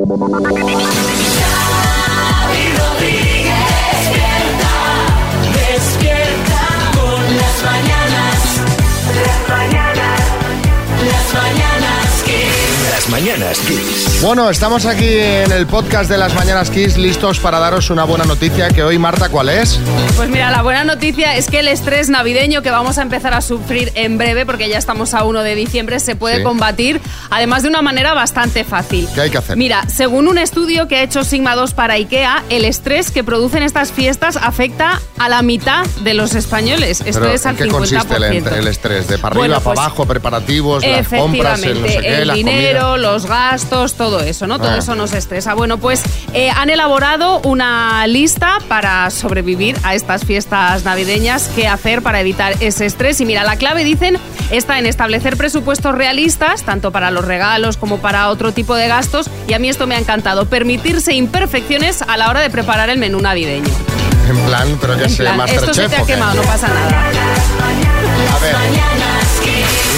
Shut up. Mañanas Kiss. Bueno, estamos aquí en el podcast de las Mañanas Kiss listos para daros una buena noticia que hoy, Marta, ¿cuál es? Pues mira, la buena noticia es que el estrés navideño que vamos a empezar a sufrir en breve, porque ya estamos a 1 de diciembre, se puede Sí. combatir, además de una manera bastante fácil. ¿Qué hay que hacer? Mira, según un estudio que ha hecho Sigma 2 para IKEA, el estrés que producen estas fiestas afecta a la mitad de los españoles. Esto Pero, es al ¿En qué 50%. consiste el, el estrés? ¿De para arriba, Bueno, para pues, abajo, preparativos, las compras, el no sé qué, el la dinero, comida? Los gastos, todo eso, ¿no? Todo Ah. eso nos estresa. Bueno, pues eh, han elaborado una lista para sobrevivir a estas fiestas navideñas, qué hacer para evitar ese estrés. Y mira, la clave, dicen, está en establecer presupuestos realistas, tanto para los regalos como para otro tipo de gastos. Y a mí esto me ha encantado, permitirse imperfecciones a la hora de preparar el menú navideño. En plan, pero que plan, esto se te ha quemado, no pasa nada. A ver,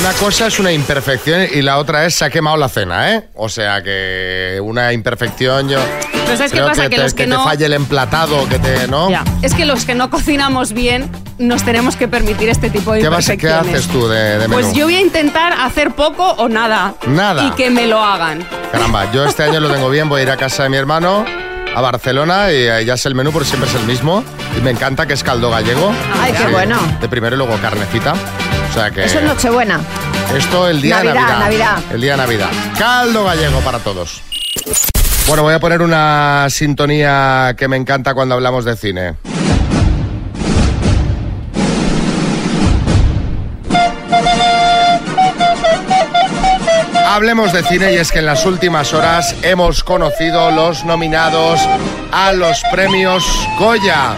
una cosa es una imperfección y la otra es se ha quemado la cena, ¿eh? O sea que una imperfección yo... Pero ¿sabes qué creo pasa? Que, Que te, los que te no- falle el emplatado, que te... ¿no? Ya. Es que los que no cocinamos bien nos tenemos que permitir este tipo de ¿Qué, vas- qué imperfecciones. haces tú de, de menú? Pues yo voy a intentar hacer poco o nada. Nada. Y que me lo hagan. Caramba, yo este año lo tengo bien, voy a ir a casa de mi hermano a Barcelona y ya sé el menú porque siempre es el mismo y me encanta que es caldo gallego. Ay, qué Sí, bueno. De primero y luego carnecita. O sea que Eso es Nochebuena. esto el día Navidad, de Navidad. Navidad. El día de Navidad. Caldo gallego para todos. Bueno, voy a poner una sintonía que me encanta cuando hablamos de cine. Hablemos de cine y es que en las últimas horas hemos conocido los nominados a los premios Goya.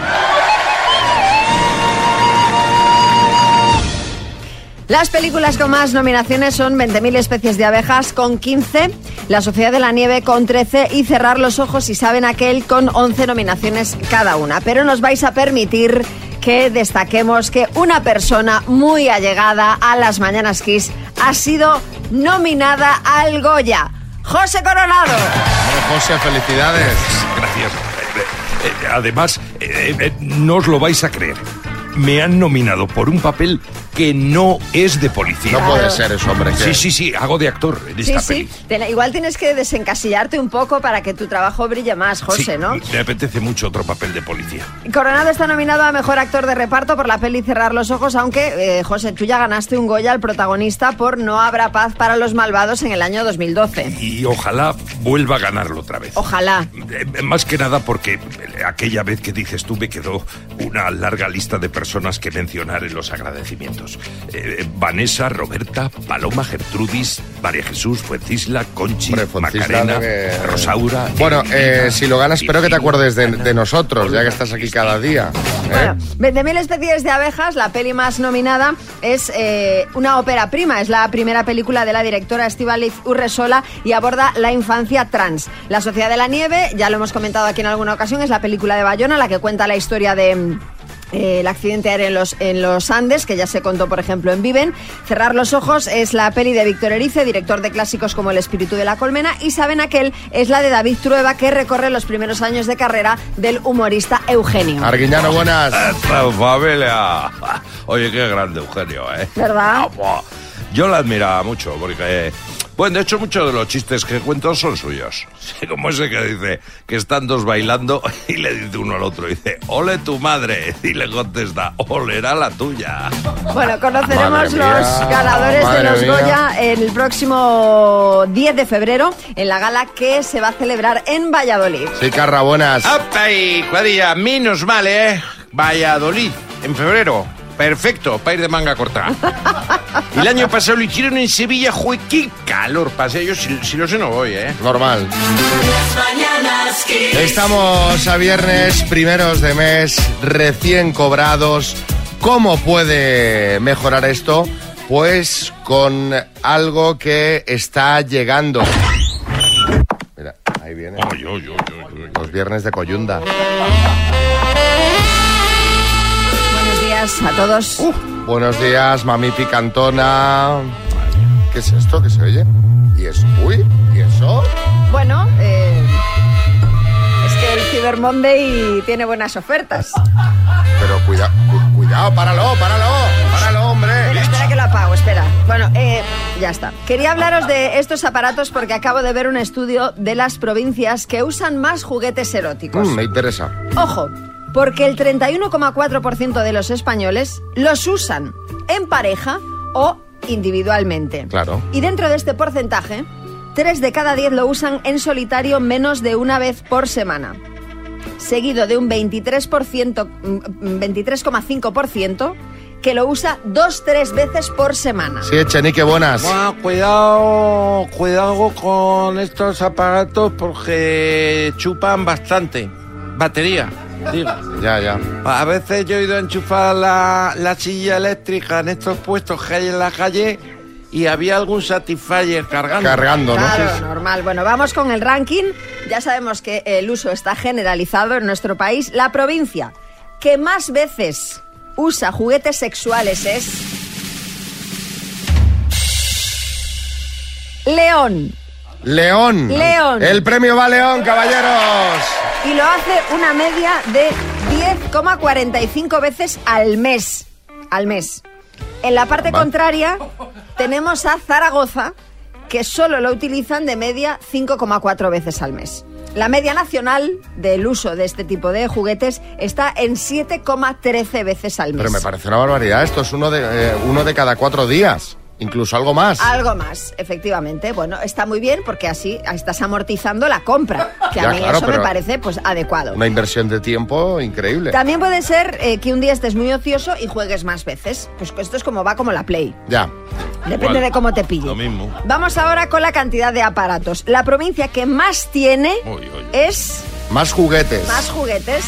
Las películas con más nominaciones son 20.000 especies de abejas con 15, La Sociedad de la Nieve con 13 y Cerrar los Ojos y Saben Aquel con 11 nominaciones cada una. Pero nos vais a permitir que destaquemos que una persona muy allegada a las Mañanas Kiss ha sido nominada al Goya. José Coronado. Bueno, José, felicidades. Gracias. Eh, eh, Además, eh, eh, no os lo vais a creer. Me han nominado por un papel que no es de policía. No puede ser eso, hombre. Sí, sí, sí, hago de actor en esta sí. peli. Te- igual tienes que desencasillarte un poco para que tu trabajo brille más, José, Sí, ¿no? Me apetece mucho otro papel de policía. Coronado está nominado a Mejor Actor de Reparto por la peli Cerrar los Ojos, aunque, eh, José, tú ya ganaste un Goya al protagonista por No habrá paz para los malvados en el año 2012. Y ojalá vuelva a ganarlo otra vez. Ojalá. Eh, Más que nada porque aquella vez que dices tú me quedó una larga lista de personas que mencionar en los agradecimientos. Eh, Vanessa, Roberta, Paloma, Gertrudis, María Jesús, Fuencisla, Conchi, Hombre, Fuencisla, Macarena, Rosaura. Bueno, eh, si lo ganas, espero que te acuerdes de, nosotros, ya que estás aquí cada día. ¿eh? Bueno, 20.000 especies de abejas, la peli más nominada es eh, una ópera prima, es la primera película de la directora Estivaliz Urresola y aborda la infancia trans. La Sociedad de la Nieve, ya lo hemos comentado aquí en alguna ocasión, es la película de Bayona, la que cuenta la historia de... eh, el accidente aéreo en los, en los Andes, que ya se contó, por ejemplo, en Viven. Cerrar los ojos es la peli de Víctor Erice, director de clásicos como El espíritu de la colmena. Y Saben aquel es la de David Trueba, que recorre los primeros años de carrera del humorista Eugenio. Arguiñano, buenas. Esta familia. Oye, qué grande, Eugenio, ¿eh? ¿Verdad? Yo la admiraba mucho porque... Bueno, de hecho, muchos de los chistes que cuento son suyos. Como ese que dice que están dos bailando y le dice uno al otro, dice, ole tu madre. Y le contesta, olerá la tuya. Bueno, conoceremos mía, los ganadores de los mía. Goya el próximo 10 de febrero en la gala que se va a celebrar en Valladolid. Sí, Carra, buenas. ¡Apa y cuadrilla! Menos mal, ¿eh? Valladolid, en febrero. Perfecto, para ir de manga corta. El año pasado lo hicieron en Sevilla, jue, qué calor pasé. Yo si, si lo sé no voy, ¿eh? Normal. Estamos a viernes, primeros de mes, recién cobrados. ¿Cómo puede mejorar esto? Pues con algo que está llegando. Mira, ahí viene. Los viernes de Coyunda. Buenos días a todos. Buenos días, mami picantona. ¿Qué es esto que se oye? ¿Y es? Uy, ¿y eso? Bueno, eh, Cyber Monday tiene buenas ofertas. Pero cuida, cu- cuidado, páralo, páralo, páralo, hombre. Espera, espera que lo apago, espera. Bueno, eh, ya está. Quería hablaros de estos aparatos porque acabo de ver un estudio de las provincias que usan más juguetes eróticos. Mm, me interesa. Ojo, porque el 31,4% de los españoles los usan en pareja o individualmente. Claro. Y dentro de este porcentaje, 3 de cada 10 lo usan en solitario menos de una vez por semana. Seguido de un 23%, mm, 23,5% que lo usa dos, tres veces por semana. Sí, Echenique, buenas. Bueno, cuidado, cuidado con estos aparatos porque chupan bastante. Batería, digo. Ya, ya. A veces yo he ido a enchufar la, la silla eléctrica en estos puestos que hay en la calle y había algún Satisfyer cargando. Cargando, ¿no? Claro, normal. Bueno, vamos con el ranking. Ya sabemos que el uso está generalizado en nuestro país. La provincia que más veces usa juguetes sexuales es... León. León. León. El premio va a León, caballeros. Y lo hace una media de 10,45 veces al mes. Al mes. En la parte Va. contraria tenemos a Zaragoza, que solo lo utilizan de media 5,4 veces al mes. La media nacional del uso de este tipo de juguetes está en 7,13 veces al mes. Pero me parece una barbaridad. Esto es uno de, eh, uno de cada cuatro días. Incluso algo más. Algo más, efectivamente. Bueno, está muy bien porque así estás amortizando la compra, que a mí claro, eso me parece pues adecuado. Una inversión de tiempo increíble. También puede ser eh, que un día estés muy ocioso y juegues más veces. Pues esto es como va como la Play. Ya. Depende Igual. de cómo te pille. Lo mismo. Vamos ahora con la cantidad de aparatos. La provincia que más tiene Uy, uy, uy. es Más juguetes. más juguetes.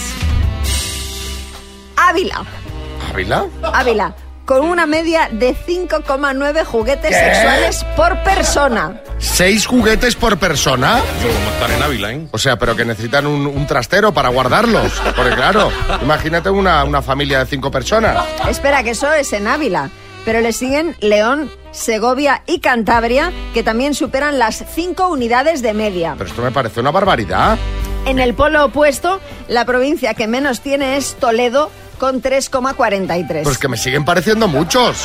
Ávila. ¿Ávila? Ávila. Con una media de 5,9 juguetes ¿Qué? sexuales por persona. ¿Seis juguetes por persona? Yo como estar en Ávila, ¿eh? O sea, pero que necesitan un, un trastero para guardarlos. Porque claro, imagínate una, una familia de cinco personas. Espera, que eso es en Ávila. Pero le siguen León, Segovia y Cantabria, que también superan las 5 unidades de media. Pero esto me parece una barbaridad. En el polo opuesto, la provincia que menos tiene es Toledo, con 3,43. Pues que me siguen pareciendo muchos.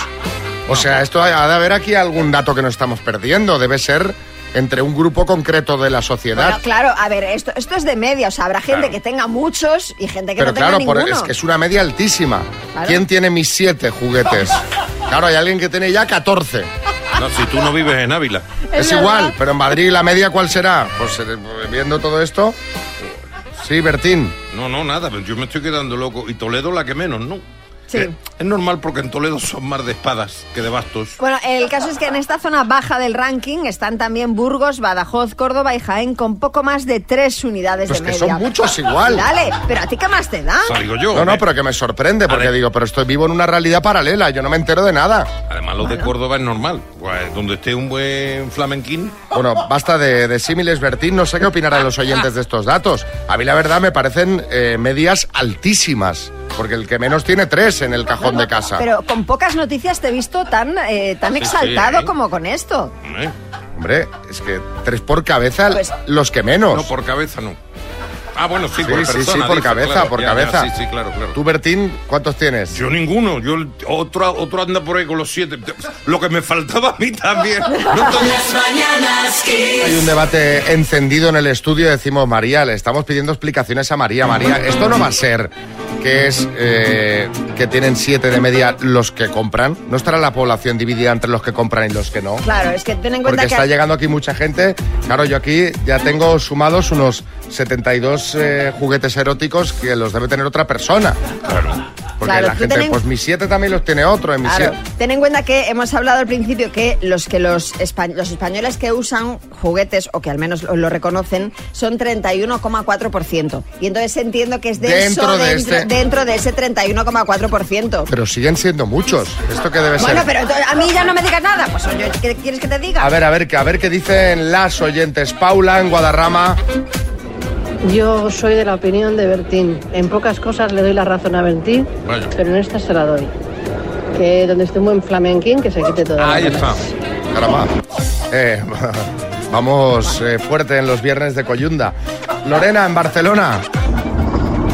O sea, esto ha de haber aquí algún dato que no estamos perdiendo. Debe ser entre un grupo concreto de la sociedad. Bueno, claro, a ver, esto, esto es de media, o sea, habrá gente Claro. que tenga muchos y gente que Pero no tenga claro, por- ninguno. es que es una media altísima. Claro. ¿Quién tiene mis siete juguetes? Claro, hay alguien que tiene ya 14. No, si tú no vives en Ávila. Es, verdad. igual, pero en Madrid la media ¿cuál será? Pues eh, viendo todo esto. Sí, Bertín. No, no, nada, pero yo me estoy quedando loco. Y Toledo la que menos, ¿no? Sí. Eh, es normal porque en Toledo son más de espadas que de bastos. Bueno, el caso es que en esta zona baja del ranking están también Burgos, Badajoz, Córdoba y Jaén con poco más de tres unidades Pues de que media. son muchos igual. Dale, pero a ti qué más te da. O sea, digo yo. No, no, hombre. pero que me sorprende porque digo, pero estoy vivo en una realidad paralela, yo no me entero de nada. Además, lo de Córdoba es normal. Pues, donde esté un buen flamenquín. Bueno, basta de, de símiles, Bertín. No sé qué opinarán los oyentes de estos datos. A mí la verdad me parecen eh, medias altísimas, porque el que menos tiene tres en el cajón de casa. Pero con pocas noticias te he visto tan, eh, tan Sí, sí, exaltado ¿eh? como con esto. ¿eh? Hombre, es que tres por cabeza, Pues- los que menos. No, por cabeza no. Ah, bueno, sí, Sí, por sí, persona. sí, por dice, cabeza, claro, por ya, ya, cabeza. sí, sí, claro, claro. Tú, Bertín, ¿cuántos tienes? Yo ninguno, yo otro, otro anda por ahí con los siete. Lo que me faltaba a mí también. No tengo- Las mañanas Kiss. Hay un debate encendido en el estudio. Decimos, María, le estamos pidiendo explicaciones a María. María, esto no va a ser que es eh, que tienen siete de media los que compran. ¿No estará la población dividida entre los que compran y los que no? Claro, es que ten en cuenta Porque que... está llegando aquí mucha gente. Claro, yo aquí ya tengo sumados unos 72 eh, juguetes eróticos que los debe tener otra persona. Claro. Porque Claro, la gente, ten pues mis siete también los tiene otro. En mis Claro, siete- ten en cuenta que hemos hablado al principio que los que los, espa- los españoles que usan juguetes o que al menos lo, lo reconocen son 31,4% y entonces entiendo que es de Dentro eso de dentro, este- dentro de ese 31,4%. Pero siguen siendo muchos. ¿Esto qué debe Bueno, ser? pero entonces, a mí ya no me digas nada, pues oye, ¿qué quieres que te diga? A ver, a ver, que- a ver qué dicen las oyentes. Paula en Guadarrama. Yo soy de la opinión de Bertín. En pocas cosas le doy la razón a Bertín, Vaya. pero en esta se la doy. Que donde esté un buen flamenquín, que se quite todo. Ahí está. Caramba. Eh, vamos eh, fuerte en los viernes de Coyunda. Lorena en Barcelona.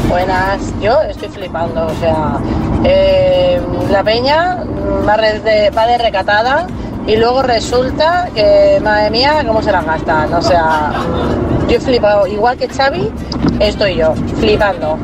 Buenas, yo estoy flipando, o sea, eh, la peña va de, va de recatada y luego resulta que, madre mía, cómo se la gastan, o sea, yo he flipado, igual que Xavi, estoy yo, flipando.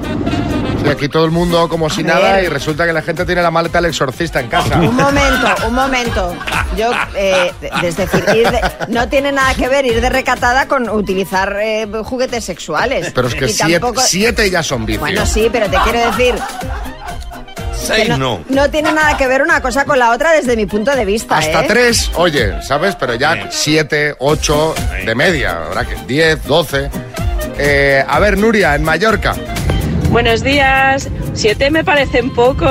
Y aquí todo el mundo como si nada y resulta que la gente tiene la maleta del exorcista en casa. Un momento, un momento. Yo, eh, es decir, ir de- no tiene nada que ver ir de recatada con utilizar eh, juguetes sexuales. Pero es que Y siete, tampoco- siete ya son vicios. Bueno, sí, pero te quiero decir Seis no, no. no tiene nada que ver una cosa con la otra desde mi punto de vista. Hasta ¿eh? tres, oye, ¿sabes? Pero ya siete, ocho de media, ¿verdad? Que diez, doce. Eh, a ver, Nuria, en Mallorca. Buenos días. Siete me parecen poco.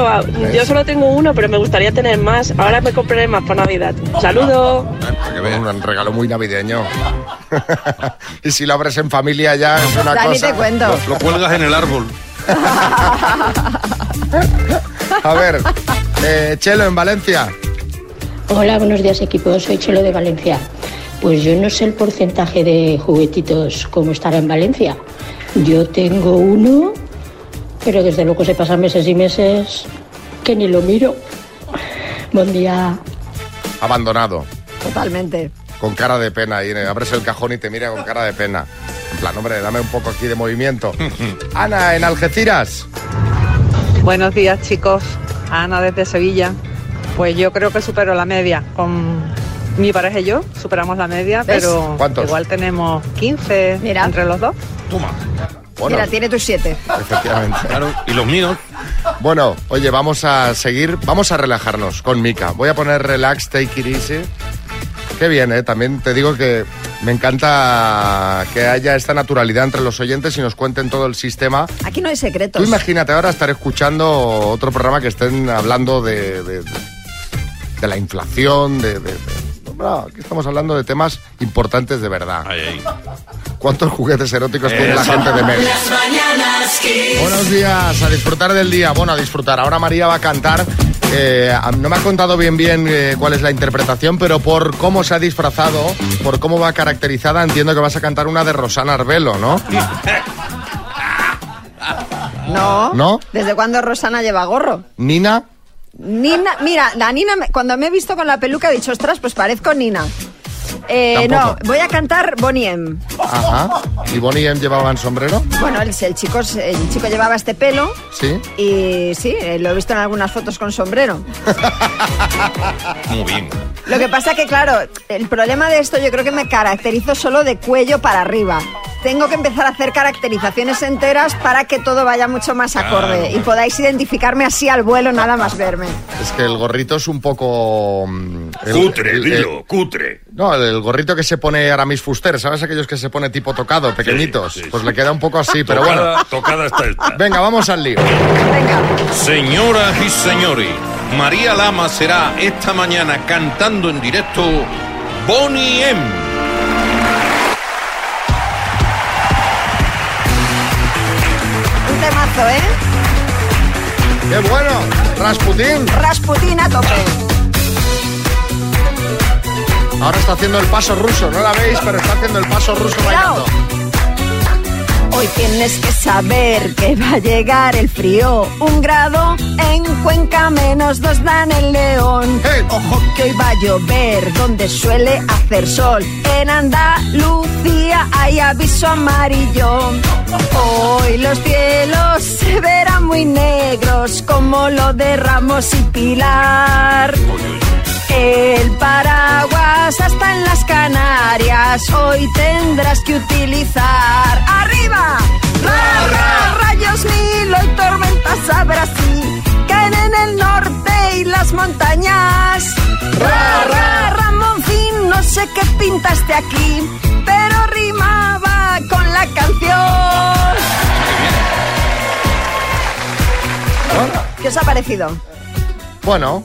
Yo solo tengo uno, pero me gustaría tener más. Ahora me compraré más para Navidad. Saludo. Un regalo muy navideño. y si lo abres en familia ya es una Dani, cosa. te cuento. Lo, lo cuelgas en el árbol. A ver, eh, Chelo, en Valencia. Hola, buenos días equipo, soy Chelo de Valencia. Pues yo no sé el porcentaje de juguetitos como estará en Valencia. Yo tengo uno, pero desde luego se pasan meses y meses que ni lo miro. Buen día. Abandonado. Totalmente. Con cara de pena. Y abres el cajón y te mira con cara de pena. En plan, hombre, dame un poco aquí de movimiento. Ana, en Algeciras. Buenos días chicos, Ana desde Sevilla. Pues yo creo que supero la media. Con mi pareja y yo superamos la media, ¿Ves? pero ¿Cuántos? igual tenemos 15 Mira. entre los dos. Toma. Bueno, Mira, tiene tus siete. efectivamente. Claro. Y los míos. Bueno, oye, vamos a seguir, vamos a relajarnos con Mika. Voy a poner relax, take it easy. Qué bien, ¿eh? También te digo que me encanta que haya esta naturalidad entre los oyentes y nos cuenten todo el sistema. Aquí no hay secretos. Tú imagínate ahora estar escuchando otro programa que estén hablando de, de, de la inflación, de... de- de- no, aquí estamos hablando de temas importantes de verdad. Ay, ay. ¿Cuántos juguetes eróticos tiene la gente de Kiss. Buenos días, a disfrutar del día. Bueno, a disfrutar. Ahora María va a cantar. Eh, no me ha contado bien bien eh, cuál es la interpretación, pero por cómo se ha disfrazado, por cómo va caracterizada, entiendo que vas a cantar una de Rosana Arbelo, ¿no? No. ¿No? ¿Desde cuándo Rosana lleva gorro? Nina, Nina, mira, la Nina, cuando me he visto con la peluca he dicho, ostras, pues parezco Nina. Eh, no, voy a cantar Bonnie M. ajá. ¿Y Bonnie M llevaban sombrero? Bueno, el, el chico, el chico llevaba este pelo Sí. y sí, eh, lo he visto en algunas fotos con sombrero. Muy bien. Lo que pasa que, claro, el problema de esto yo creo que me caracterizo solo de cuello para arriba. Tengo que empezar a hacer caracterizaciones enteras para que todo vaya mucho más acorde y podáis identificarme así al vuelo nada más verme. Es que el gorrito es un poco... mm, el- Cutre, el- dilo, el- cutre. no, el gorrito que se pone Aramis Fuster, ¿sabes? Aquellos que se pone tipo tocado, pequeñitos. sí, sí. Pues le queda un poco así, pero bueno. Tocada- Tocada está esta. Venga, vamos al lío. Venga, Señoras y señores, María Lama será esta mañana cantando en directo Bonnie M. un temazo, ¿eh? ¡Qué bueno! Rasputín. Rasputín a tope. Ahora está haciendo el paso ruso, no la veis, pero está haciendo el paso ruso bailando. Hoy tienes que saber que va a llegar el frío. Un grado en Cuenca, menos dos dan el león. Hey. Ojo que hoy va a llover donde suele hacer sol. En Andalucía hay aviso amarillo. Hoy los cielos se verán muy negros como lo de Ramos y Pilar. El paraguas hasta en las Canarias hoy tendrás que utilizar. ¡Arriba! Ra, ra, rayos mil, hoy tormentas sabrás si caen en el norte y las montañas. Ra, ra, Ramoncín, no sé qué pintaste aquí, pero rimaba con la canción. ¿Qué os ha parecido? Bueno,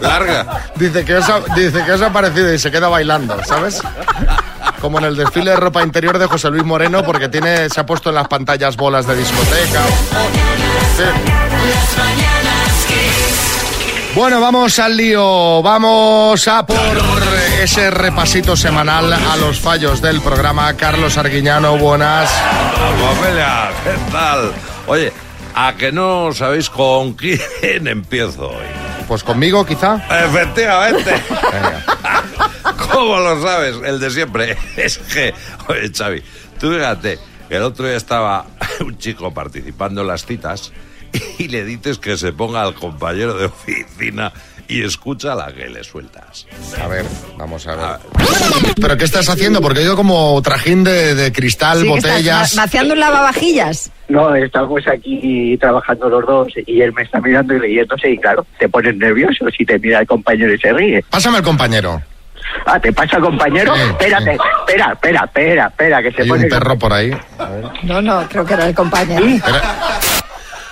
Larga. dice que, os ha, dice que os ha parecido y se queda bailando, ¿sabes? Como en el desfile de ropa interior de José Luis Moreno, porque tiene, se ha puesto en las pantallas bolas de discoteca. Sí. Bueno, vamos al lío. Vamos a por ese repasito semanal a los fallos del programa. Carlos Arguiñano, buenas. Amelia, ¿qué tal? Oye, A que no sabéis con quién empiezo hoy. Pues conmigo, quizá. Efectivamente. ¿Cómo lo sabes? El de siempre. Es que, oye, Xavi, tú fíjate, el otro día estaba un chico participando en las citas y le dices que se ponga al compañero de oficina y escucha la que le sueltas. A ver, vamos a ver. ¿Pero qué estás haciendo? Porque yo como trajín de, de cristal, Sí, botellas... va- vaciando un lavavajillas. No, estamos aquí trabajando los dos y él me está mirando y leyéndose y claro, te pones nervioso si te mira el compañero y se ríe. Pásame al compañero. Ah, ¿te pasa compañero? Sí, Espérate, sí. espera, espera, espera, espera, que se Hay pone... un perro por ahí. A ver. No, no, creo que era el compañero.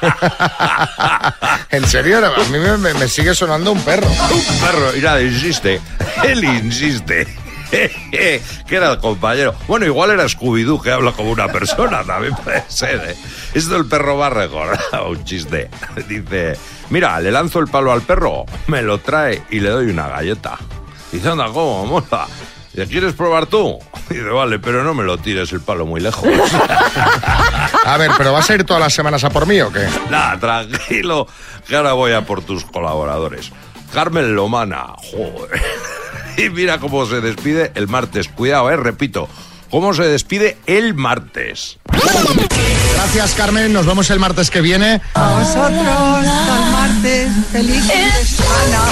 en serio, a mí me, sigue sonando un perro. Un perro, y nada, insiste. Él insiste. que era el compañero. Bueno, igual era Scooby-Doo que habla como una persona, también puede ser. ¿eh? Esto el perro va a recordar un chiste. Dice, mira, le lanzo el palo al perro, me lo trae y le doy una galleta. Dice, anda, ¿cómo? Mola. Dice, ¿quieres probar tú? Dice, vale, pero no me lo tires el palo muy lejos. A ver, ¿pero vas a ir todas las semanas a por mí o qué? Nada, tranquilo, que ahora voy a por tus colaboradores. Carmen Lomana, joder. Y mira cómo se despide el martes. Cuidado, eh, repito. ¿Cómo se despide el martes? Gracias, Carmen. Nos vemos el martes que viene. Vosotros, el martes, feliz semana.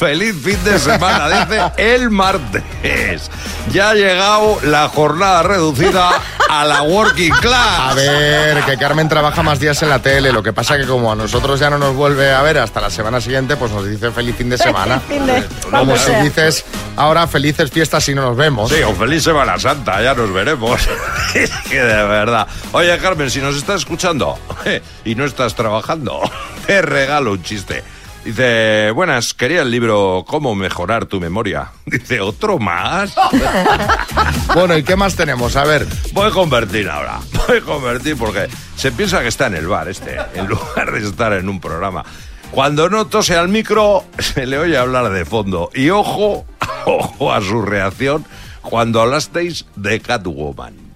Feliz fin de semana, dice el martes. Ya ha llegado la jornada reducida a la working A class. ver, que Carmen trabaja más días en la tele. Lo que pasa que como a nosotros ya no nos vuelve a ver hasta la semana siguiente, pues nos dice feliz fin de semana. Fin de- Como si dices ahora felices fiestas si no nos vemos. Sí, o feliz Semana Santa, ya nos veremos. Es que de verdad. Oye, Carmen, si nos estás escuchando y no estás trabajando, te regalo un chiste. Dice, buenas, quería el libro Cómo mejorar tu memoria. Dice, ¿otro más? Bueno, ¿y qué más tenemos? A ver. Voy a convertir ahora. Voy a convertir porque se piensa que está en el bar este, en lugar de estar en un programa. Cuando no tose al micro, se le oye hablar de fondo. Y ojo, ojo a su reacción cuando hablasteis de Catwoman.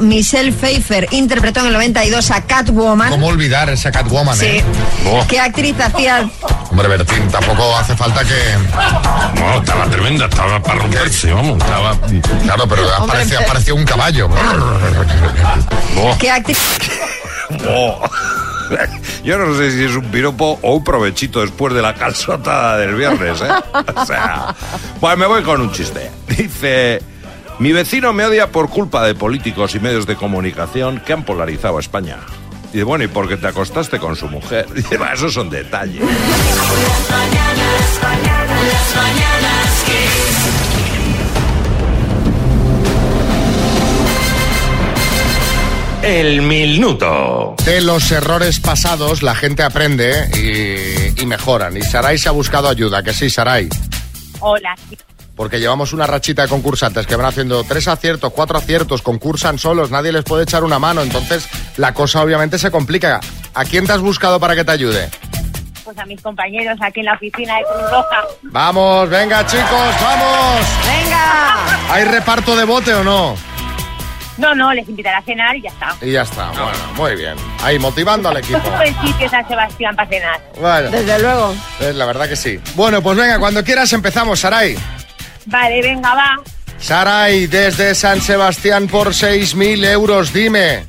Michelle Pfeiffer interpretó en el 92 a Catwoman. ¿Cómo olvidar esa Catwoman, Sí. eh? Oh, ¿Qué actriz hacía? hombre, Bertín, tampoco hace falta que... No, estaba tremenda, estaba para romperse, vamos, estaba... Claro, pero apareció, apareció un caballo. Oh, ¿Qué actriz? Oh. Yo no sé si es un piropo o un provechito después de la calzotada del viernes, ¿eh? O sea, pues me voy con un chiste. Dice, mi vecino me odia por culpa de políticos y medios de comunicación que han polarizado a España. Y dice, bueno, ¿y porque te acostaste con su mujer? Dice, va, esos son detalles. El minuto. De los errores pasados la gente aprende y, y mejoran. Y Saray se ha buscado ayuda, que sí, Saray. Hola, Porque llevamos una rachita de concursantes que van haciendo tres aciertos, cuatro aciertos, concursan solos, nadie les puede echar una mano. Entonces la cosa obviamente se complica. ¿A quién te has buscado para que te ayude? pues a mis compañeros aquí en la oficina de Cruz Roja. Vamos, venga chicos, vamos. ¡Venga! ¿Hay reparto de bote o no? No, no, les invitaré a cenar y ya está. Y ya está, bueno, muy bien. Ahí, motivando al equipo. Un buen sitio San Sebastián para cenar. Bueno, Desde luego. eh, la verdad que sí. Bueno, pues venga, cuando quieras empezamos, Saray. Vale, venga, va. Saray, desde San Sebastián por 6.000 euros, dime.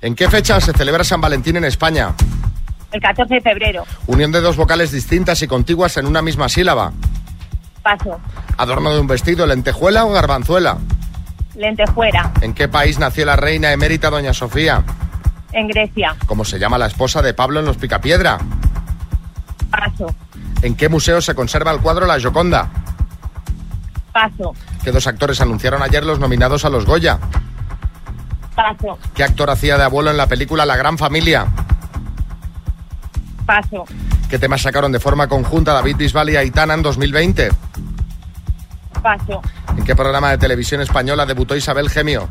¿En qué fecha se celebra San Valentín en España? El 14 de febrero. Unión de dos vocales distintas y contiguas en una misma sílaba. Paso. Adorno de un vestido, lentejuela o garbanzuela. Lentejuera. ¿En qué país nació la reina emérita Doña Sofía? En Grecia. ¿Cómo se llama la esposa de Pablo en los Picapiedra? Paso. ¿En qué museo se conserva el cuadro La Gioconda? Paso. ¿Qué dos actores anunciaron ayer los nominados a los Goya? Paso. ¿Qué actor hacía de abuelo en la película La Gran Familia? Paso. ¿Qué temas sacaron de forma conjunta David Bisbal y Aitana en 2020? Paso. ¿En qué programa de televisión española debutó Isabel Gemio?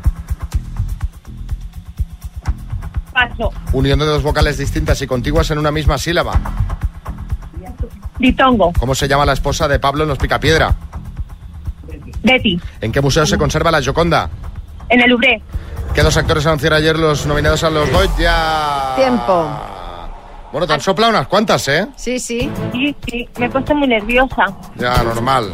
Paso. Unión de dos vocales distintas y contiguas en una misma sílaba. Ditongo. ¿Cómo se llama la esposa de Pablo en los Picapiedra? Betty. ¿En qué museo se conserva la Gioconda? En el Louvre. ¿Qué dos actores anunciaron ayer los nominados a los Goya? Tiempo. Bueno, te han soplado unas cuantas, ¿eh? Sí, sí. Sí, sí, me he puesto muy nerviosa. Ya, normal.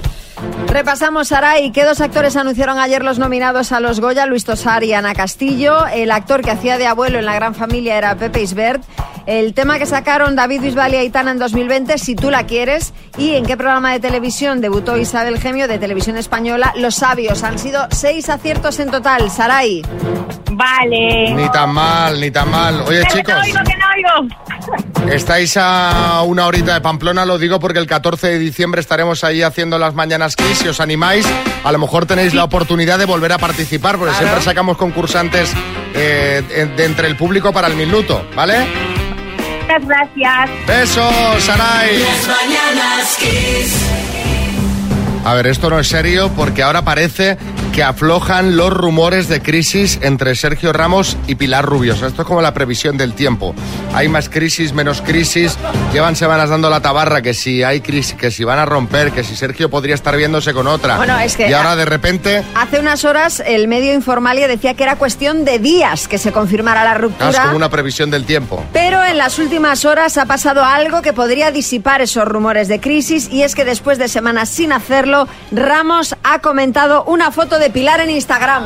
Repasamos, Saray, ¿qué dos actores anunciaron ayer los nominados a los Goya? Luis Tosar y Ana Castillo. El actor que hacía de abuelo en La Gran Familia era Pepe Isbert. El tema que sacaron David Bisbal y Aitana en 2020, Si tú la quieres. Y en qué programa de televisión debutó Isabel Gemio de Televisión Española, Los Sabios. Han sido seis aciertos en total, Saray. Vale. Ni tan mal, ni tan mal. Oye, Que chicos, no oigo, que no oigo. estáis a una horita de Pamplona, lo digo porque el 14 de diciembre estaremos ahí haciendo las mañanas Kiss. Si os animáis, a lo mejor tenéis la oportunidad de volver a participar, porque siempre sacamos concursantes eh, de, entre el público para el minuto, ¿vale? Muchas gracias. Besos, Saray. Las mañanas Kiss. A ver, esto no es serio porque ahora parece que aflojan los rumores de crisis entre Sergio Ramos y Pilar Rubio. O sea, esto es como la previsión del tiempo. Hay más crisis, menos crisis. Llevan semanas dando la tabarra que si hay crisis, que si van a romper, que si Sergio podría estar viéndose con otra. Bueno, es que- Y ahora de repente, Hace unas horas el medio Informalia decía que era cuestión de días que se confirmara la ah, es ruptura. como una previsión del tiempo. Pero en las últimas horas ha pasado algo que podría disipar esos rumores de crisis y es que después de semanas sin hacerlo, Ramos ha comentado una foto de Pilar en Instagram.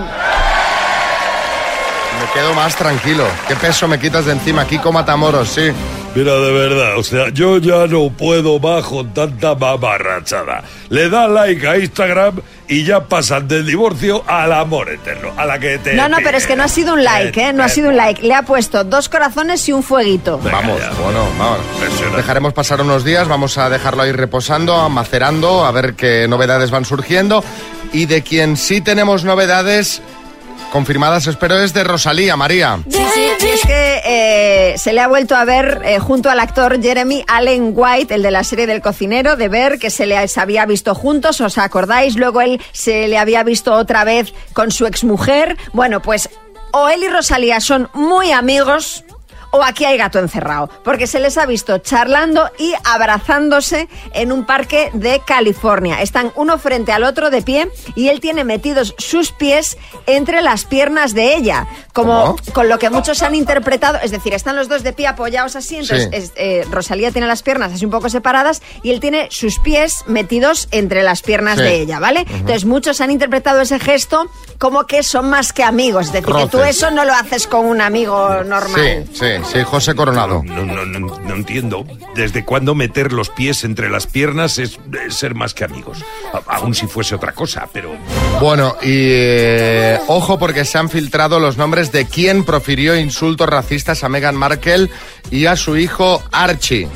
Me quedo más tranquilo. ¿Qué peso me quitas de encima? Kiko Matamoros, sí. Mira, de verdad, o sea, yo ya no puedo más con tanta mamarrachada. Le da like a Instagram y ya pasan del divorcio al amor eterno, a la que te... No, no, pero es que no ha sido un like, ¿eh? No ha sido un like. Le ha puesto dos corazones y un fueguito. Vamos, bueno, vamos. Dejaremos pasar unos días, vamos a dejarlo ahí reposando, macerando, a ver qué novedades van surgiendo. Y de quien sí tenemos novedades confirmadas, espero, es de Rosalía, María. Sí, sí, es que eh, se le ha vuelto a ver eh, junto al actor Jeremy Allen White, el de la serie del cocinero, de ver que se les había visto juntos, ¿os acordáis? Luego él se le había visto otra vez con su exmujer. Bueno, pues o él y Rosalía son muy amigos. O aquí hay gato encerrado, porque se les ha visto charlando y abrazándose en un parque de California. Están uno frente al otro de pie y él tiene metidos sus pies entre las piernas de ella, como ¿Cómo? con lo que muchos han interpretado, es decir, están los dos de pie apoyados así, entonces Sí. es- eh, Rosalía tiene las piernas así un poco separadas y él tiene sus pies metidos entre las piernas Sí. de ella, ¿vale? Entonces muchos han interpretado ese gesto como que son más que amigos, es decir, que tú eso no lo haces con un amigo normal. Sí, sí, sí, José Coronado. No, no, no, no entiendo. ¿Desde cuándo meter los pies entre las piernas es, es ser más que amigos? A- aún si fuese otra cosa, pero... Bueno, y eh, ojo porque se han filtrado los nombres de quien profirió insultos racistas a Meghan Markle y a su hijo Archie.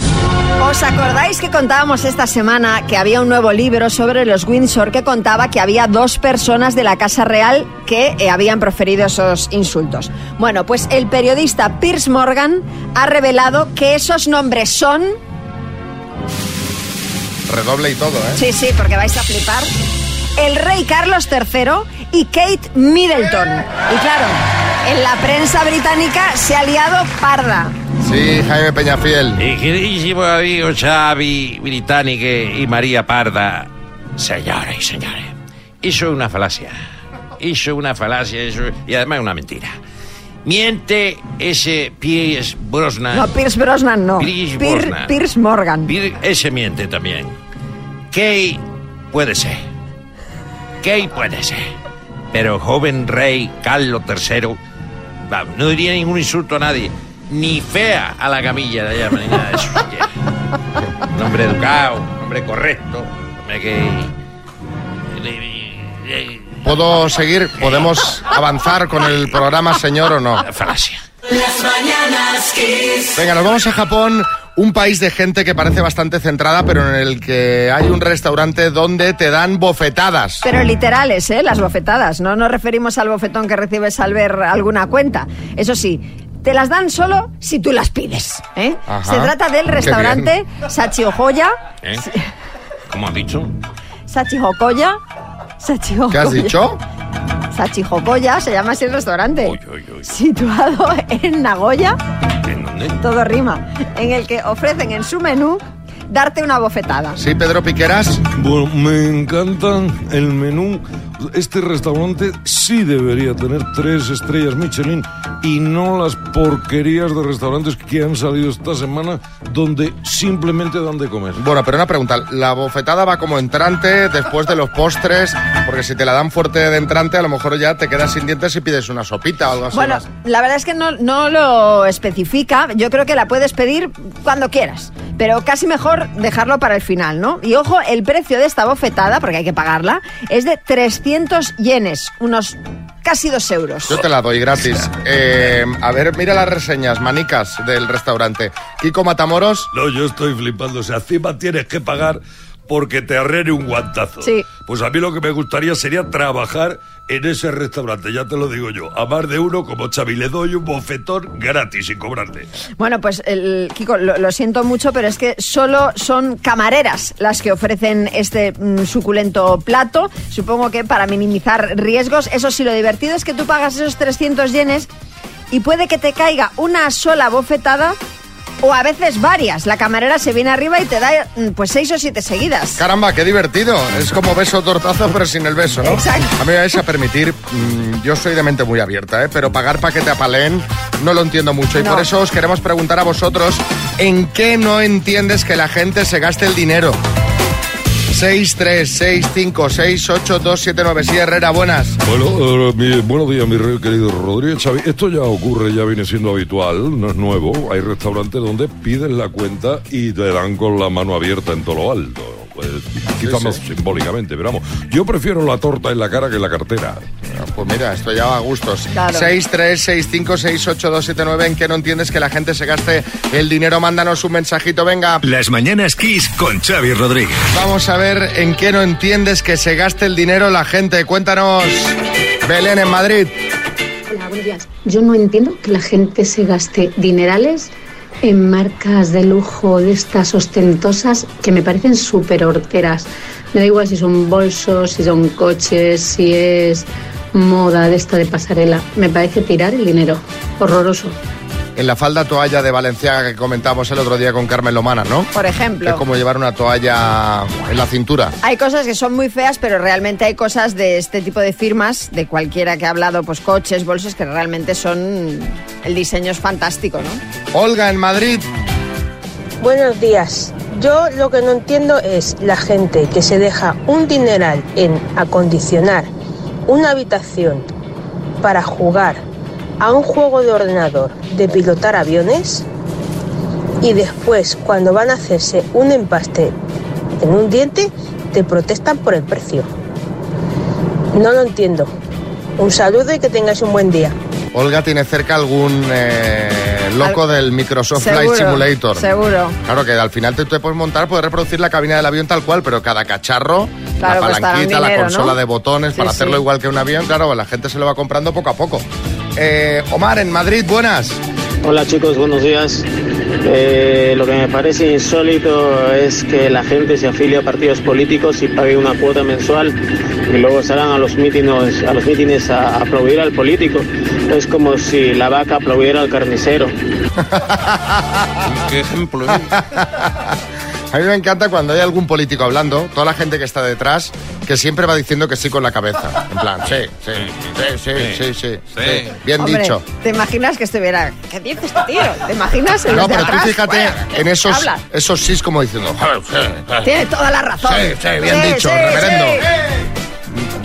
¿Os acordáis que contábamos esta semana que había un nuevo libro sobre los Windsor que contaba que había dos personas de la Casa Real que eh, habían proferido esos insultos? Bueno, pues el periodista Piers Morgan ha revelado que esos nombres son... Redoble y todo, ¿eh? Sí, sí, porque vais a flipar. El rey Carlos III y Kate Middleton. Y claro, en la prensa británica se ha liado parda. Sí, Jaime Peñafiel. Mi queridísimo amigo Xavi Británique y María Parda, señores y señores, eso es una falacia. Es una falacia eso, y además es una mentira. Miente ese Piers Brosnan. No, Piers Brosnan no. Pierce Pier- Brosnan. Piers Morgan. Ese miente también. Kay puede ser. Kay puede ser. Pero joven rey Carlos III no diría ningún insulto a nadie. Ni fea a la camilla de allá, ni nada de eso. Un hombre educado, un hombre correcto, un hombre que... ¿Puedo seguir? ¿Podemos avanzar con el programa, señor, o no? Falacia. Las mañanas. Venga, nos vamos a Japón, un país de gente que parece bastante centrada, pero en el que hay un restaurante donde te dan bofetadas. Pero literales, ¿eh? Las bofetadas. No nos referimos al bofetón que recibes al ver alguna cuenta. Eso sí, te las dan solo si tú las pides. ¿eh? Ajá. Se trata del restaurante Sachi Ojoya. ¿Eh? ¿Cómo has dicho? Sachi Hokoya. Sachi ¿Qué has dicho? Sachi Hokoya se llama así el restaurante. Situado en Nagoya. Todo rima. En el que ofrecen en su menú darte una bofetada. Sí, Pedro Piqueras. Bueno, me encanta el menú este restaurante sí debería tener tres estrellas Michelin y no las porquerías de restaurantes que han salido esta semana donde simplemente dan de comer. Bueno, pero una pregunta, ¿la bofetada va como entrante después de los postres? Porque si te la dan fuerte de entrante, a lo mejor ya te quedas sin dientes y pides una sopita o algo así. Bueno, más. la verdad es que no, no lo especifica. Yo creo que la puedes pedir cuando quieras. Pero casi mejor dejarlo para el final, ¿no? Y ojo, el precio de esta bofetada, porque hay que pagarla, es de 300 yenes, unos casi dos euros. Yo te la doy gratis. Eh, a ver, mira las reseñas, manicas del restaurante. Kiko Matamoros. No, yo estoy flipando. O sea, encima tienes que pagar porque te arrene un guantazo. Sí. Pues a mí lo que me gustaría sería trabajar en ese restaurante, ya te lo digo yo. A más de uno, como Xavi, le doy un bofetón gratis sin cobrarle. Bueno, pues el, Kiko, lo, lo siento mucho, pero es que solo son camareras las que ofrecen este mm, suculento plato. Supongo que para minimizar riesgos. Eso sí, lo divertido es que tú pagas esos 300 yenes y puede que te caiga una sola bofetada o a veces varias. La camarera se viene arriba y te da mm, pues seis o siete seguidas. Caramba, qué divertido. Es como beso tortazo, pero sin el beso, ¿no? Exacto. A mí me vais a permitir, mm, yo soy de mente muy abierta, ¿eh? pero pagar para que te apalen no lo entiendo mucho. Y No. por eso os queremos preguntar a vosotros, ¿en qué no entiendes que la gente se gaste el dinero? 636568279. Sí, Herrera, buenas. Bueno, eh, mi- buenos días, mi re- querido Rodríguez Xavi. Esto ya ocurre, ya viene siendo habitual, no es nuevo. Hay restaurantes donde pides la cuenta y te dan con la mano abierta en todo lo alto. Pues, quizás sí. más simbólicamente, pero vamos, yo prefiero la torta en la cara que la cartera. Pues mira, esto ya va a gustos. Claro. 636568279. ¿En qué no entiendes que la gente se gaste el dinero? Mándanos un mensajito, venga. Las mañanas Kiss con Xavi Rodríguez. Vamos a ver en qué no entiendes que se gaste el dinero la gente. Cuéntanos. Belén en Madrid. Hola, buenos días. Yo no entiendo que la gente se gaste dinerales en marcas de lujo de estas ostentosas que me parecen súper horteras. Me da igual si son bolsos, si son coches, si es moda de esta de pasarela. Me parece tirar el dinero. Horroroso. En la falda toalla de Valenciaga que comentamos el otro día con Carmen Lomana, ¿no? Por ejemplo. Es como llevar una toalla en la cintura. Hay cosas que son muy feas, pero realmente hay cosas de este tipo de firmas, de cualquiera que ha hablado, pues coches, bolsos, que realmente son. El diseño es fantástico, ¿no? Olga en Madrid. Buenos días. Yo lo que no entiendo es la gente que se deja un dineral en acondicionar una habitación para jugar a un juego de ordenador de pilotar aviones y después cuando van a hacerse un empaste en un diente te protestan por el precio. No lo entiendo. Un saludo y que tengáis un buen día. Olga tiene cerca algún eh, loco del Microsoft Flight Simulator. seguro. Claro que al final te, te puedes montar, puedes reproducir la cabina del avión tal cual, pero cada cacharro, Claro, la palanquita, la dinero, consola ¿no? de botones, Sí, para sí. hacerlo igual que un avión, claro, la gente se lo va comprando poco a poco. Eh, Omar, en Madrid, buenas. Hola chicos, buenos días. Eh, lo que me parece insólito es que la gente se afilie a partidos políticos y pague una cuota mensual y luego salgan a los mítines, a los mítines a aplaudir al político. Es como si la vaca aplaudiera al carnicero. ¿Qué ejemplo? A mí me encanta cuando hay algún político hablando, toda la gente que está detrás, que siempre va diciendo que sí con la cabeza. En plan, sí, sí, sí, sí, sí, sí, sí. Bien Hombre, dicho. ¿Te imaginas que estuviera.? ¿Qué dice este tío? ¿Te imaginas? No, pero tú fíjate Bueno, en esos, habla. esos sís como diciendo. Tiene toda la razón. Sí, sí, bien dicho, reverendo.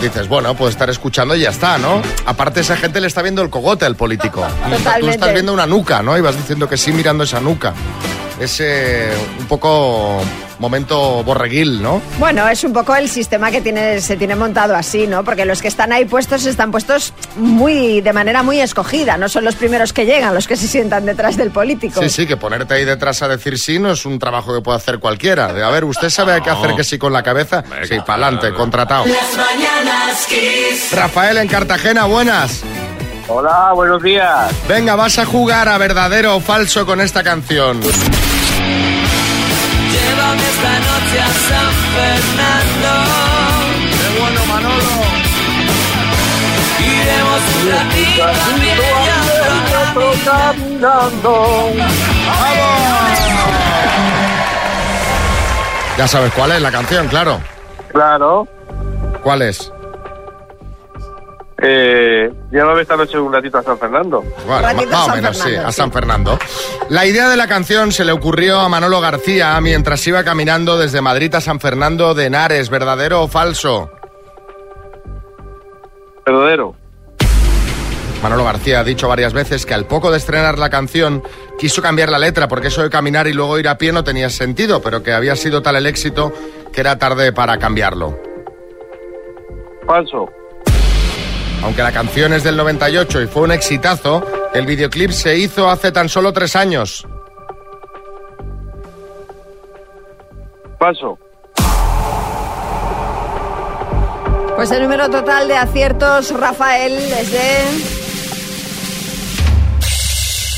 Dices, bueno, puede estar escuchando y ya está, ¿no? Aparte, esa gente le está viendo el cogote al político. Tú Totalmente. estás viendo una nuca, ¿no? Y vas diciendo que sí mirando esa nuca. Es eh, un poco momento borreguil, ¿no? Bueno, es un poco el sistema que tiene, se tiene montado así, ¿no? Porque los que están ahí puestos están puestos muy, de manera muy escogida. No son los primeros que llegan, los que se sientan detrás del político. Sí, sí, que ponerte ahí detrás a decir sí no es un trabajo que puede hacer cualquiera. De, a ver, ¿usted sabe qué hacer que sí con la cabeza? Sí, para adelante, contratado. Las mañanas Kiss. Rafael en Cartagena, buenas. Hola, buenos días. Venga, vas a jugar a verdadero o falso con esta canción. Llévame esta noche a San Fernando. Qué bueno, Manolo. Iremos un ratito Ya sabes cuál es la canción, claro. Claro. ¿Cuál es? Eh, llévame esta noche un ratito a San Fernando. Bueno, más a o San menos, sí, Fernando, a. San Fernando. La idea de la canción se le ocurrió a Manolo García mientras iba caminando desde Madrid a San Fernando de Henares. ¿Verdadero o falso? Verdadero. Manolo García ha dicho varias veces que al poco de estrenar la canción quiso cambiar la letra porque eso de caminar y luego ir a pie no tenía sentido, pero que había sido tal el éxito que era tarde para cambiarlo. Falso. Aunque la canción es del 98 y fue un exitazo, el videoclip se hizo hace tan solo tres años. Falso. Pues el número total de aciertos, Rafael, es de...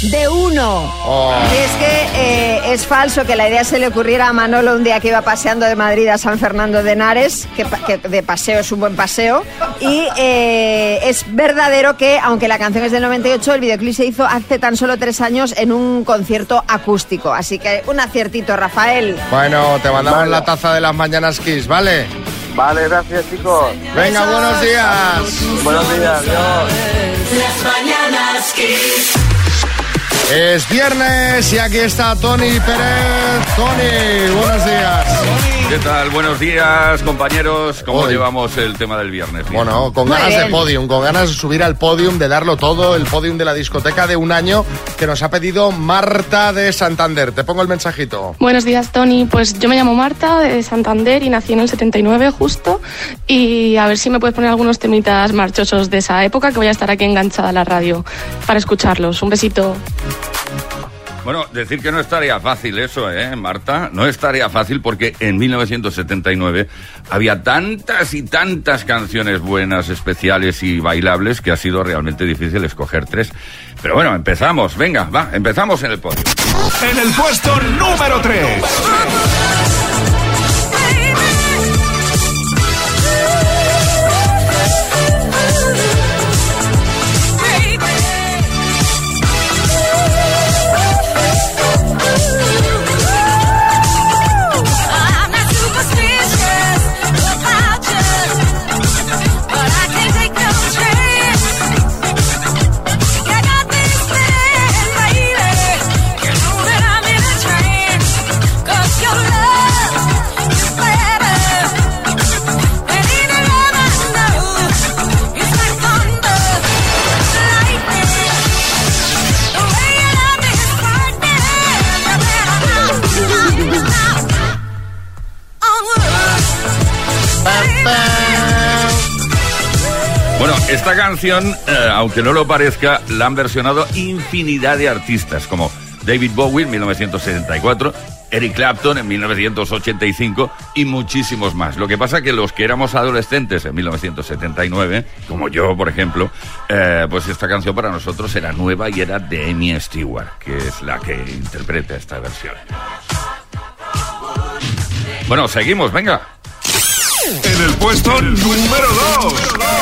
De uno. Oh. Y es que eh, es falso que la idea se le ocurriera a Manolo un día que iba paseando de Madrid a San Fernando de Henares, que, de paseo es un buen paseo. Y eh, es verdadero que, aunque la canción es del 98, el videoclip se hizo hace tan solo tres años en un concierto acústico. Así que un aciertito, Rafael. Bueno, te mandamos Vale. la taza de las mañanas Kiss, ¿vale? Vale, gracias, chicos. Venga, buenos días. Buenos días, adiós. Las mañanas Kiss. Es viernes y aquí está Tony Pérez. Tony, buenos días. ¿Qué tal? Buenos días, compañeros. ¿Cómo Hoy. llevamos el tema del viernes? Bien. Bueno, con Muy ganas de podium, con ganas de subir al podium, de darlo todo, el podium de la discoteca de un año que nos ha pedido Marta de Santander. Te pongo el mensajito. Buenos días, Tony. Pues yo me llamo Marta de Santander y nací en el 79 justo. Y a ver si me puedes poner algunos temitas marchosos de esa época que voy a estar aquí enganchada a la radio para escucharlos. Un besito. Bueno, decir que no estaría fácil eso, ¿eh, Marta? No estaría fácil porque en 1979 había tantas y tantas canciones buenas, especiales y bailables que ha sido realmente difícil escoger tres. Pero bueno, empezamos. Venga, va, empezamos en el podio. En el puesto número 3. Canción, eh, aunque no lo parezca, la han versionado infinidad de artistas, como David Bowie en 1974, Eric Clapton en 1985 y muchísimos más. Lo que pasa que los que éramos adolescentes en 1979, como yo, por ejemplo, eh, pues esta canción para nosotros era nueva y era de Amy Stewart, que es la que interpreta esta versión. Bueno, seguimos, venga. En el puesto número 2.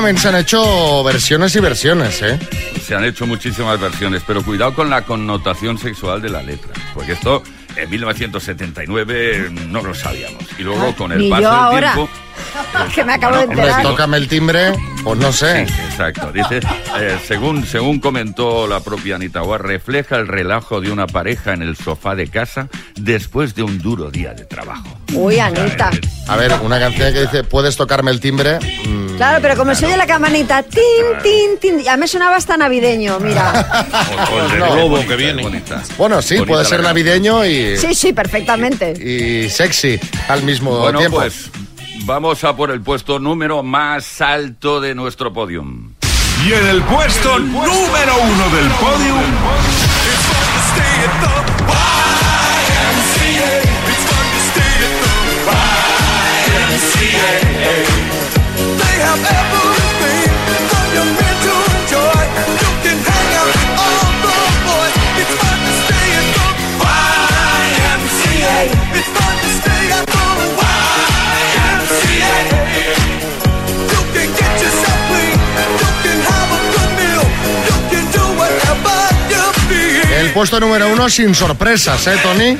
También se han hecho versiones y versiones, ¿eh? Se han hecho muchísimas versiones, pero cuidado con la connotación sexual de la letra, porque esto en 1979 no lo sabíamos. Y luego con el Ni paso yo del ahora. tiempo, que me acabo de Hombre, enterar. tócame el timbre, pues no sé. Sí, exacto. Dice, eh, según, según comentó la propia Anita Guar, refleja el relajo de una pareja en el sofá de casa después de un duro día de trabajo. Uy, Anita. A ver, una canción que dice, ¿puedes tocarme el timbre? Mm, Claro, pero como se oye la campanita, tin, tin, tin, ya me sonaba hasta navideño, mira. O el del No. globo que viene. Bonita. Bueno, sí, Bonita puede ser navideño y, Sí, sí, perfectamente. y sexy al mismo Bueno, tiempo. pues vamos a por el puesto número más alto de nuestro podium. Y en el puesto número uno del podium. Puesto número uno sin sorpresas, ¿eh, Tony?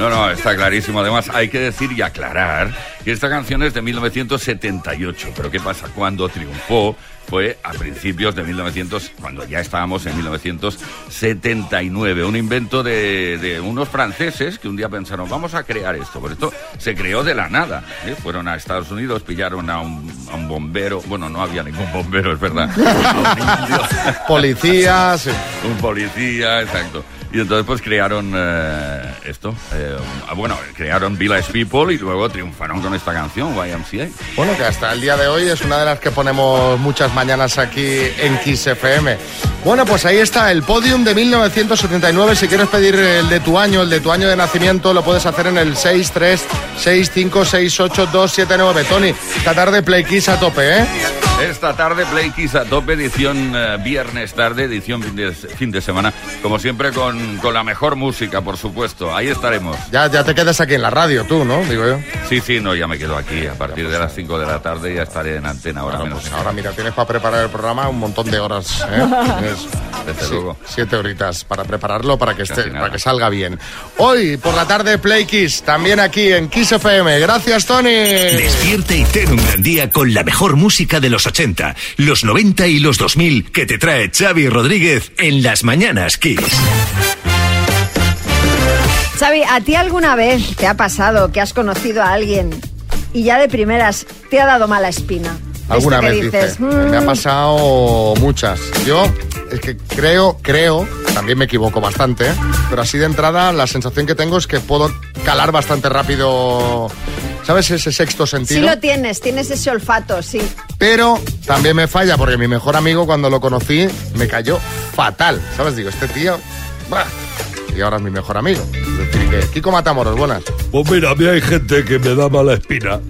No, no, está clarísimo. Además, hay que decir y aclarar que esta canción es de 1978. Pero ¿qué pasa? Cuando triunfó fue a principios de 1900, cuando ya estábamos en 1979. Un invento de, de unos franceses que un día pensaron, vamos a crear esto. Por esto se creó de la nada. ¿eh? Fueron a Estados Unidos, pillaron a un, a un bombero. Bueno, no había ningún bombero, es verdad. Policías. un policía, exacto. Y entonces pues crearon eh, esto. eh, bueno, crearon Village People y luego triunfaron con esta canción, YMCA. Bueno, que hasta el día de hoy es una de las que ponemos muchas mañanas aquí en Kiss FM. Bueno, pues ahí está el podium de 1979. Si quieres pedir el de tu año, el de tu año de nacimiento, lo puedes hacer en el 636568279. Tony, esta tarde Play Kiss a tope, ¿eh? Esta tarde Play Kiss a tope, edición eh, viernes tarde, edición fin de, fin de semana, como siempre con, con la mejor música, por supuesto. Ahí estaremos. Ya, ya te quedas aquí en la radio, tú, ¿no? Digo yo. Sí, sí, no, ya me quedo aquí. A partir de las 5 de la tarde ya estaré en antena ahora Bueno, menos. pues ahora mira, tienes para preparar el programa un montón de horas. ¿eh? Desde sí, luego. Siete horitas para prepararlo para que, esté, para que salga bien. Hoy por la tarde Play Kiss, también aquí en Kiss FM. Gracias, Tony. Despierte y ten un gran día con la mejor música de los 80, los 90 y los 2000 que te trae Xavi Rodríguez en las mañanas Kiss. Xavi, ¿a ti alguna vez te ha pasado que has conocido a alguien y ya de primeras te ha dado mala espina? Alguna vez dices, dice. Me ha "Mm, pasado muchas. Yo es que creo, creo, también me equivoco bastante, pero así de entrada la sensación que tengo es que puedo calar bastante rápido, ¿sabes? Ese sexto Sí sentido. lo tienes, tienes ese olfato, sí. Pero también me falla porque mi mejor amigo cuando lo conocí me cayó fatal. ¿Sabes? Digo, este tío... bah, Y ahora es mi mejor amigo. Es decir, que Kiko Matamoros, buenas. Pues mira, a mí hay gente que me da mala espina,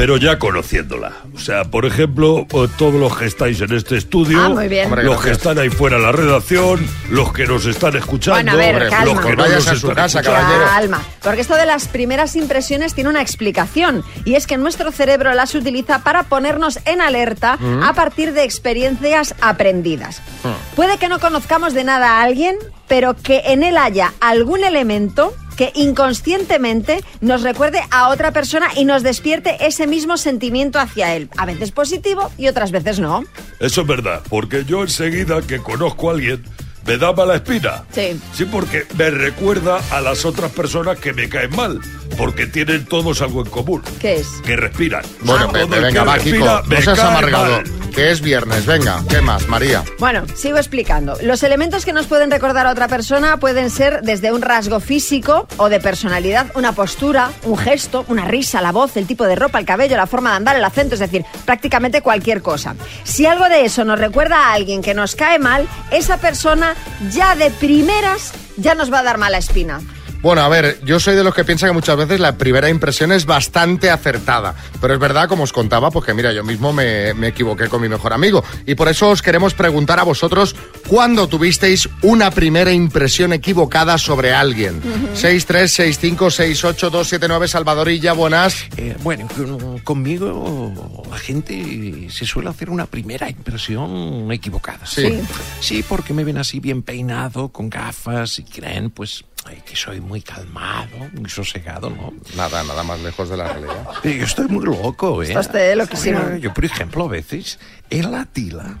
pero ya conociéndola. O sea, por ejemplo, eh, todos los que estáis en este estudio, Ah, muy bien. Hombre, los que están ahí fuera en la redacción, los que nos están escuchando, Bueno, a ver, calma. los que no nos a su están casa, caballero. Calma, porque esto de las primeras impresiones tiene una explicación y es que nuestro cerebro las utiliza para ponernos en alerta Mm. a partir de experiencias aprendidas. Mm. Puede que no conozcamos de nada a alguien, pero que en él haya algún elemento que inconscientemente nos recuerde a otra persona y nos despierte ese mismo sentimiento hacia él. A veces positivo y otras veces no. Eso es verdad, porque yo enseguida que conozco a alguien me da mala espina. Sí. Sí, porque me recuerda a las otras personas que me caen mal, porque tienen todos algo en común, ¿Qué es? que respiran. Bueno, Pepe, el venga, que va, respira Kiko. me No seas cae amargado. mal. Que es viernes, venga. ¿Qué más, María? Bueno, sigo explicando. Los elementos que nos pueden recordar a otra persona pueden ser desde un rasgo físico o de personalidad, una postura, un gesto, una risa, la voz, el tipo de ropa, el cabello, la forma de andar, el acento, es decir, prácticamente cualquier cosa. Si algo de eso nos recuerda a alguien que nos cae mal, esa persona ya de primeras ya nos va a dar mala espina. Bueno, a ver, yo soy de los que piensa que muchas veces la primera impresión es bastante acertada. Pero es verdad, como os contaba, porque mira, yo mismo me, me equivoqué con mi mejor amigo. Y por eso os queremos preguntar a vosotros cuándo tuvisteis una primera impresión equivocada sobre alguien. 636568279 Salvadorilla, buenas. Eh, bueno, con- conmigo la gente se suele hacer una primera impresión equivocada. Sí. Sí, porque me ven así bien peinado, con gafas y creen, pues, que soy muy calmado, muy sosegado, ¿no? Nada, nada más lejos de la realidad. Pero yo estoy muy loco, ¿eh? Usted loquísimo. Mira, Yo, por ejemplo, a veces en la tila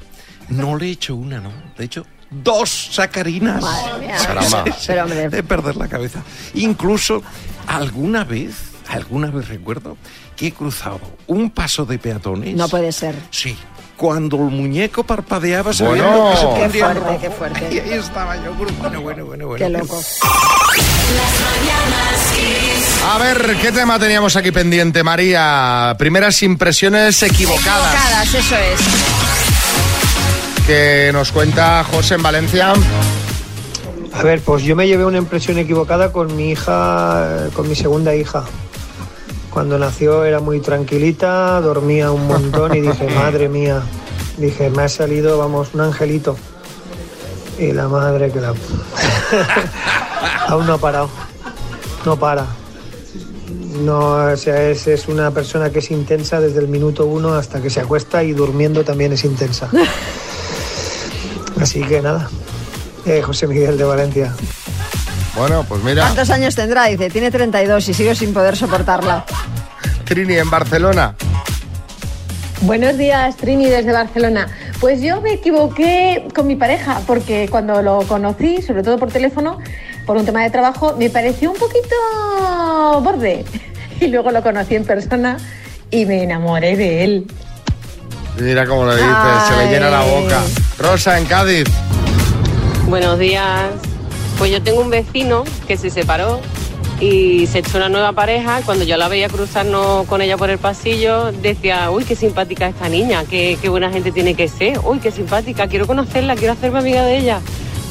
no le echo una, no, le echo dos sacarinas. Madre mía. Caramba. Pero, hombre. de perder la cabeza. Incluso alguna vez, alguna vez recuerdo que he cruzado un paso de peatones. No puede ser. Sí. Cuando el muñeco parpadeaba, Bueno. sabiendo que se Qué fuerte, rojo. qué fuerte. Y ahí estaba yo. Bueno, bueno, bueno, bueno. Qué loco. A ver, ¿qué tema teníamos aquí pendiente, María? Primeras impresiones equivocadas. Equivocadas, eso es. Que nos cuenta José en Valencia. A ver, pues yo me llevé una impresión equivocada con mi hija, con mi segunda hija. Cuando nació era muy tranquilita, dormía un montón y dije, madre mía, dije, me ha salido, vamos, un angelito. Y la madre que la... Aún no ha parado, no para. No, o sea, es, es una persona que es intensa desde el minuto uno hasta que se acuesta y durmiendo también es intensa. Así que nada, eh, José Miguel de Valencia. Bueno, pues mira, ¿Cuántos años tendrá? Dice, tiene 32 y sigo sin poder soportarla. Trini en Barcelona. Buenos días, Trini, desde Barcelona. Pues yo me equivoqué con mi pareja, porque cuando lo conocí, sobre todo por teléfono, por un tema de trabajo, me pareció un poquito borde. Y luego lo conocí en persona y me enamoré de él. Mira cómo lo dice, se le llena la boca. Rosa en Cádiz. Buenos días. Pues yo tengo un vecino que se separó y se echó una nueva pareja. Cuando yo la veía cruzarnos con ella por el pasillo, decía, uy, qué simpática esta niña, qué, qué buena gente tiene que ser, uy, qué simpática, quiero conocerla, quiero hacerme amiga de ella.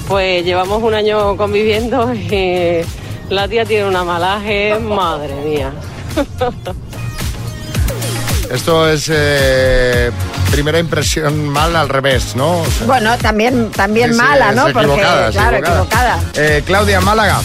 Pues llevamos un año conviviendo y la tía tiene una malaje, madre mía. Esto es eh, primera impresión mal al revés, ¿no? O sea, Bueno, también, también sí, sí, mala, es ¿no? Porque, equivocada, claro, equivocada. equivocada. Eh, Claudia Málaga.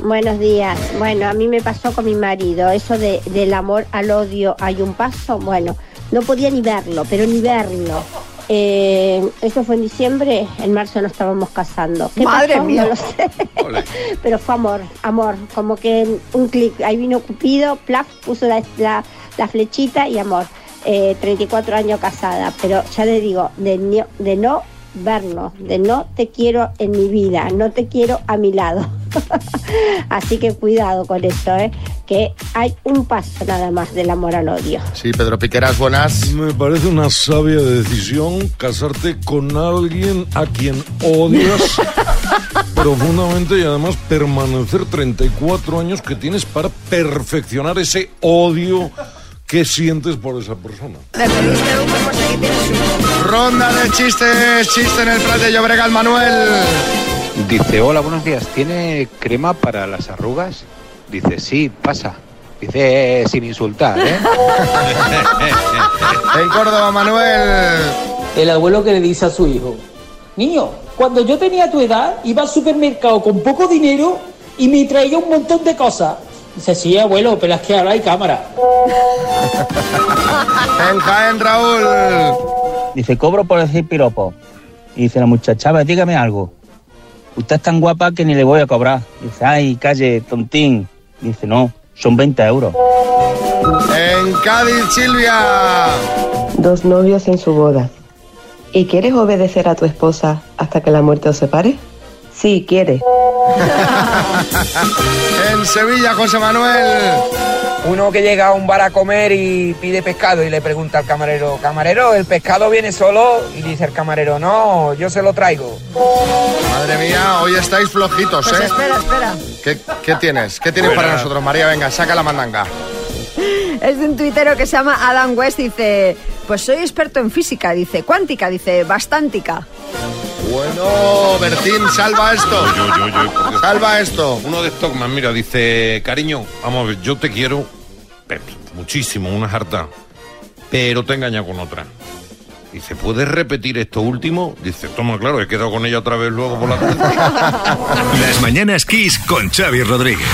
Buenos días. Bueno, a mí me pasó con mi marido, eso de, del amor al odio hay un paso. Bueno, no podía ni verlo, pero ni verlo. Eh, eso fue en diciembre, en marzo nos estábamos casando. ¿Qué Madre pasó? mía. No lo sé. pero fue amor, amor. Como que en un clic, ahí vino Cupido, plaf, puso la, la- la flechita y amor. Eh, 34 años casada, pero ya le digo, de, no- de no vernos, de no te quiero en mi vida, no te quiero a mi lado. Así que cuidado con eso, ¿eh? que hay un paso nada más del amor al odio. Sí, Pedro Piqueras, buenas. Me parece una sabia decisión casarte con alguien a quien odias profundamente y además permanecer 34 años que tienes para perfeccionar ese odio que sientes por esa persona. Ronda de chistes, chiste en el Prat de Llobregat, Manuel. Dice, hola, buenos días. ¿Tiene crema para las arrugas? Dice, sí, pasa. Dice, "Eh, sin insultar, ¿eh? en Córdoba, Manuel. El abuelo que le dice a su hijo, niño, cuando yo tenía tu edad, iba al supermercado con poco dinero y me traía un montón de cosas. Dice, sí, abuelo, pero es que ahora hay cámara. En Jaén, Raúl. Dice, cobro por decir piropo. Y dice la muchacha, dígame algo. Usted es tan guapa que ni le voy a cobrar. Dice, ay, calle, tontín. Dice, no, son 20 euros. En Cádiz, Silvia. Dos novios en su boda. ¿Y quieres obedecer a tu esposa hasta que la muerte os separe? Sí, quiere. En Sevilla, José Manuel. Uno que llega a un bar a comer y pide pescado y le pregunta al camarero, camarero, ¿el pescado viene solo? Y dice el camarero, no, yo se lo traigo. Madre mía, hoy estáis flojitos, Pues ¿eh? espera, espera. ¿Qué, qué tienes? ¿Qué tienes para nosotros, María? Venga, saca la mandanga. Es de un tuitero que se llama Adam West, dice, pues soy experto en física, dice, cuántica, dice, bastántica. Bueno, Bertín, salva esto. Yo, yo, yo, porque- Salva esto. Uno de Stockman, mira, dice, cariño, vamos a ver, yo te quiero pero, muchísimo, una jarta, pero te he engañado con otra. Dice, ¿puedes repetir esto último? Dice, toma, claro, he quedado con ella otra vez luego por la tarde. Las mañanas Kiss con Xavi Rodríguez.